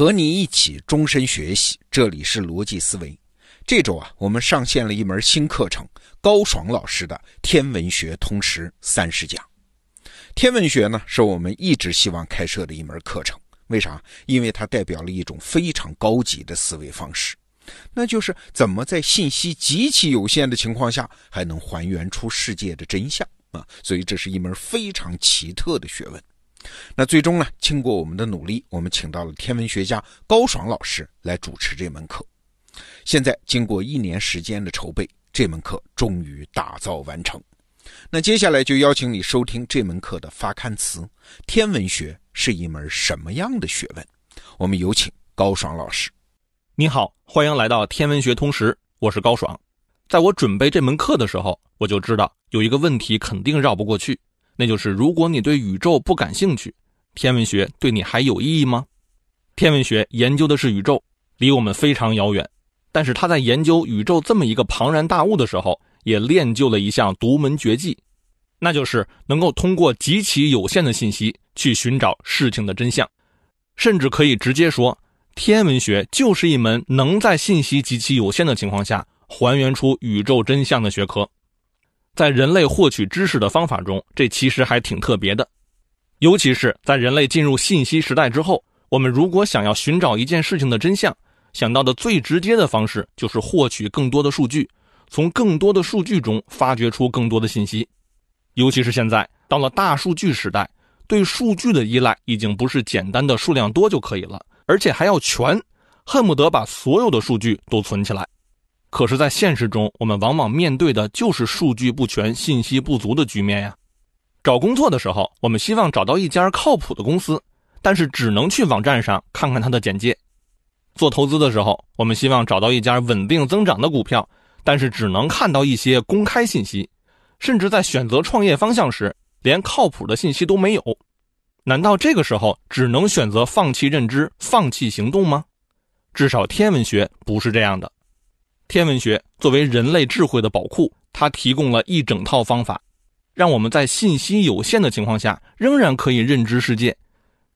和你一起终身学习，这里是逻辑思维。这周啊，我们上线了一门新课程，高爽老师的《天文学通识三十讲》。天文学呢，是我们一直希望开设的一门课程。为啥？因为它代表了一种非常高级的思维方式，那就是怎么在信息极其有限的情况下，还能还原出世界的真相啊！所以这是一门非常奇特的学问。那最终呢，经过我们的努力，我们请到了天文学家高爽老师来主持这门课。现在经过一年时间的筹备，这门课终于打造完成。那接下来就邀请你收听这门课的发刊词：天文学是一门什么样的学问？我们有请高爽老师。你好，欢迎来到天文学通识，我是高爽。在我准备这门课的时候，我就知道有一个问题肯定绕不过去。那就是如果你对宇宙不感兴趣，天文学对你还有意义吗？天文学研究的是宇宙，离我们非常遥远，但是他在研究宇宙这么一个庞然大物的时候，也练就了一项独门绝技，那就是能够通过极其有限的信息去寻找事情的真相，甚至可以直接说，天文学就是一门能在信息极其有限的情况下还原出宇宙真相的学科。在人类获取知识的方法中，这其实还挺特别的，尤其是在人类进入信息时代之后，我们如果想要寻找一件事情的真相，想到的最直接的方式就是获取更多的数据，从更多的数据中发掘出更多的信息。尤其是现在到了大数据时代，对数据的依赖已经不是简单的数量多就可以了，而且还要全，恨不得把所有的数据都存起来。可是，在现实中，我们往往面对的就是数据不全、信息不足的局面呀。找工作的时候，我们希望找到一家靠谱的公司，但是只能去网站上看看它的简介；做投资的时候，我们希望找到一家稳定增长的股票，但是只能看到一些公开信息；甚至在选择创业方向时，连靠谱的信息都没有。难道这个时候只能选择放弃认知、放弃行动吗？至少天文学不是这样的。天文学作为人类智慧的宝库，它提供了一整套方法，让我们在信息有限的情况下仍然可以认知世界。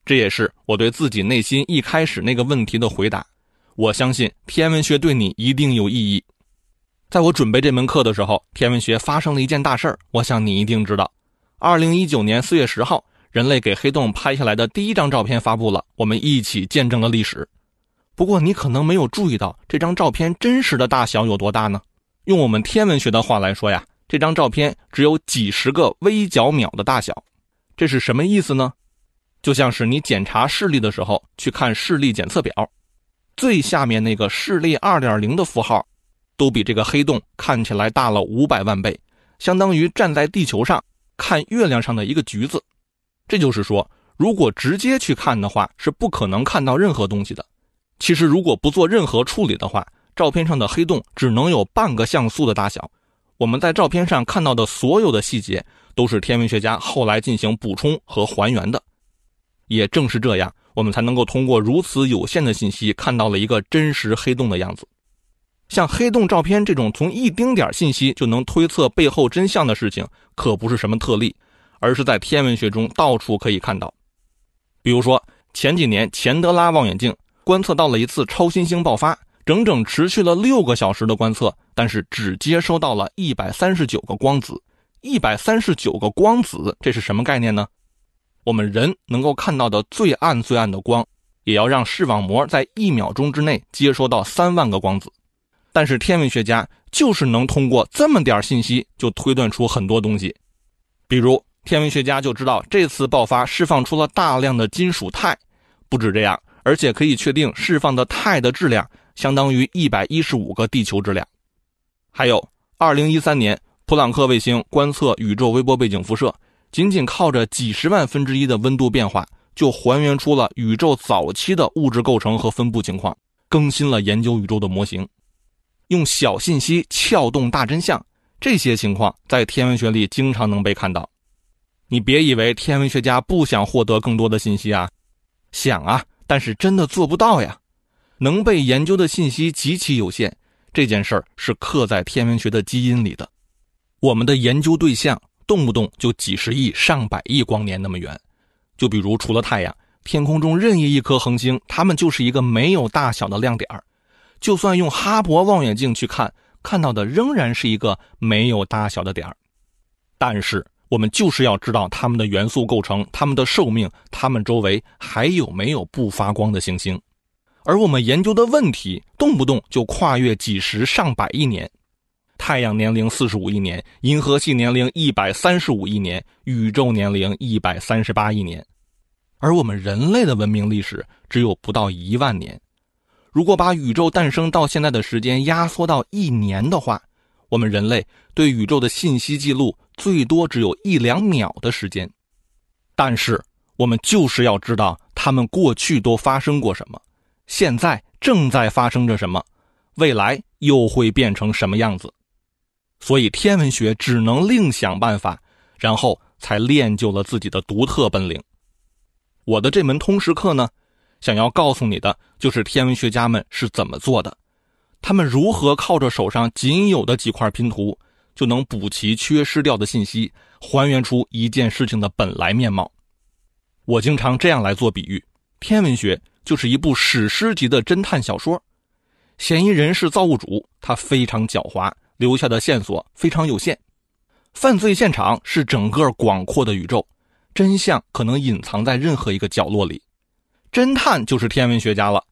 这也是我对自己内心一开始那个问题的回答。我相信天文学对你一定有意义。在我准备这门课的时候，天文学发生了一件大事儿，我想你一定知道。二零一九年四月十号，人类给黑洞拍下来的第一张照片发布了，我们一起见证了历史。不过，你可能没有注意到这张照片真实的大小有多大呢？用我们天文学的话来说呀，这张照片只有几十个微角秒的大小。这是什么意思呢？就像是你检查视力的时候去看视力检测表，最下面那个视力二点零的符号，都比这个黑洞看起来大了五百万倍，相当于站在地球上看月亮上的一个橘子。这就是说，如果直接去看的话，是不可能看到任何东西的。其实，如果不做任何处理的话，照片上的黑洞只能有半个像素的大小。我们在照片上看到的所有的细节，都是天文学家后来进行补充和还原的。也正是这样，我们才能够通过如此有限的信息，看到了一个真实黑洞的样子。像黑洞照片这种从一丁点信息就能推测背后真相的事情，可不是什么特例，而是在天文学中到处可以看到。比如说，前几年钱德拉望远镜。观测到了一次超新星爆发，整整持续了六个小时的观测，但是只接收到了一百三十九个光子。一百三十九个光子，这是什么概念呢？我们人能够看到的最暗最暗的光，也要让视网膜在一秒钟之内接收到三万个光子。但是天文学家就是能通过这么点信息就推断出很多东西，比如天文学家就知道这次爆发释放出了大量的金属钛。不止这样。而且可以确定释放的钛的质量相当于一百一十五个地球质量。还有，二零一三年普朗克卫星观测宇宙微波背景辐射，仅仅靠着几十万分之一的温度变化，就还原出了宇宙早期的物质构成和分布情况，更新了研究宇宙的模型。用小信息撬动大真相，这些情况在天文学里经常能被看到。你别以为天文学家不想获得更多的信息啊，想啊。但是真的做不到呀，能被研究的信息极其有限，这件事儿是刻在天文学的基因里的。我们的研究对象动不动就几十亿、上百亿光年那么远，就比如除了太阳，天空中任意一颗恒星，它们就是一个没有大小的亮点儿。就算用哈勃望远镜去看，看到的仍然是一个没有大小的点儿。但是我们就是要知道它们的元素构成、它们的寿命、它们周围还有没有不发光的行星。而我们研究的问题，动不动就跨越几十上百亿年。太阳年龄四十五亿年，银河系年龄一百三十五亿年，宇宙年龄一百三十八亿年，而我们人类的文明历史只有不到一万年。如果把宇宙诞生到现在的时间压缩到一年的话，我们人类对宇宙的信息记录最多只有一两秒的时间。但是我们就是要知道他们过去都发生过什么，现在正在发生着什么，未来又会变成什么样子。所以，天文学只能另想办法，然后才练就了自己的独特本领。我的这门通识课呢，想要告诉你的就是天文学家们是怎么做的，他们如何靠着手上仅有的几块拼图，就能补齐缺失掉的信息，还原出一件事情的本来面貌。我经常这样来做比喻：天文学就是一部史诗级的侦探小说，嫌疑人是造物主，他非常狡猾。留下的线索非常有限，犯罪现场是整个广阔的宇宙，真相可能隐藏在任何一个角落里。侦探就是天文学家了，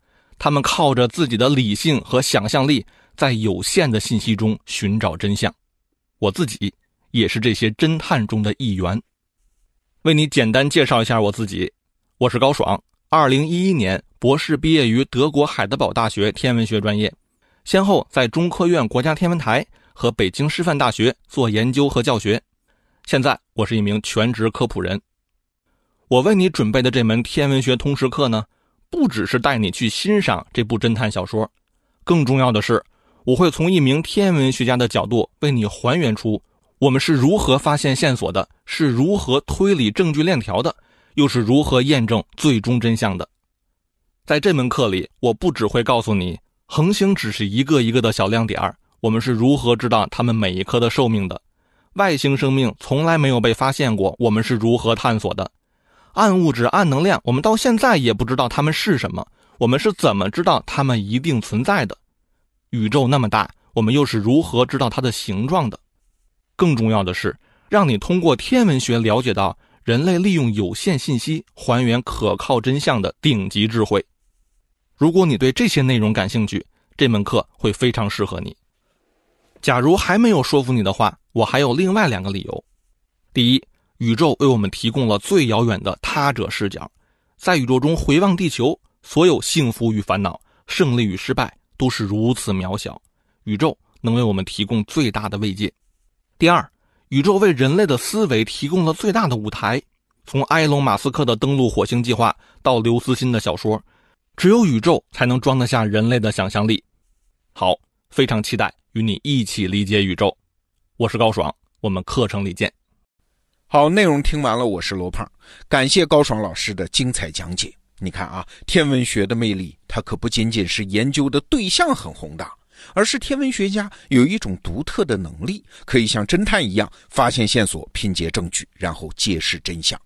他们靠着自己的理性和想象力，在有限的信息中寻找真相。我自己也是这些侦探中的一员。为你简单介绍一下我自己，我是高爽，二零一一年博士毕业于德国海德堡大学天文学专业。先后在中科院国家天文台和北京师范大学做研究和教学，现在我是一名全职科普人。我为你准备的这门天文学通识课呢，不只是带你去欣赏这部侦探小说，更重要的是，我会从一名天文学家的角度为你还原出我们是如何发现线索的，是如何推理证据链条的，又是如何验证最终真相的。在这门课里，我不只会告诉你。恒星只是一个一个的小亮点儿，我们是如何知道它们每一颗的寿命的？外星生命从来没有被发现过，我们是如何探索的？暗物质、暗能量，我们到现在也不知道它们是什么，我们是怎么知道它们一定存在的？宇宙那么大，我们又是如何知道它的形状的？更重要的是，让你通过天文学了解到人类利用有限信息还原可靠真相的顶级智慧。如果你对这些内容感兴趣，这门课会非常适合你。假如还没有说服你的话，我还有另外两个理由：第一，宇宙为我们提供了最遥远的他者视角，在宇宙中回望地球，所有幸福与烦恼、胜利与失败都是如此渺小，宇宙能为我们提供最大的慰藉；第二，宇宙为人类的思维提供了最大的舞台，从埃隆·马斯克的登陆火星计划到刘慈欣的小说。只有宇宙才能装得下人类的想象力。好，非常期待与你一起理解宇宙。我是高爽，我们课程里见。好，内容听完了，我是罗胖，感谢高爽老师的精彩讲解。你看啊，天文学的魅力，它可不仅仅是研究的对象很宏大，而是天文学家有一种独特的能力，可以像侦探一样发现线索、拼接证据，然后揭示真相。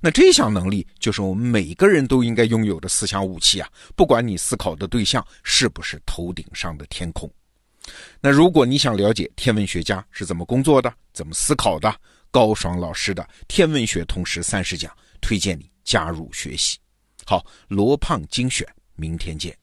那这项能力就是我们每个人都应该拥有的思想武器啊！不管你思考的对象是不是头顶上的天空。那如果你想了解天文学家是怎么工作的、怎么思考的，高爽老师的《天文学通识三十讲》推荐你加入学习。好，罗胖精选，明天见。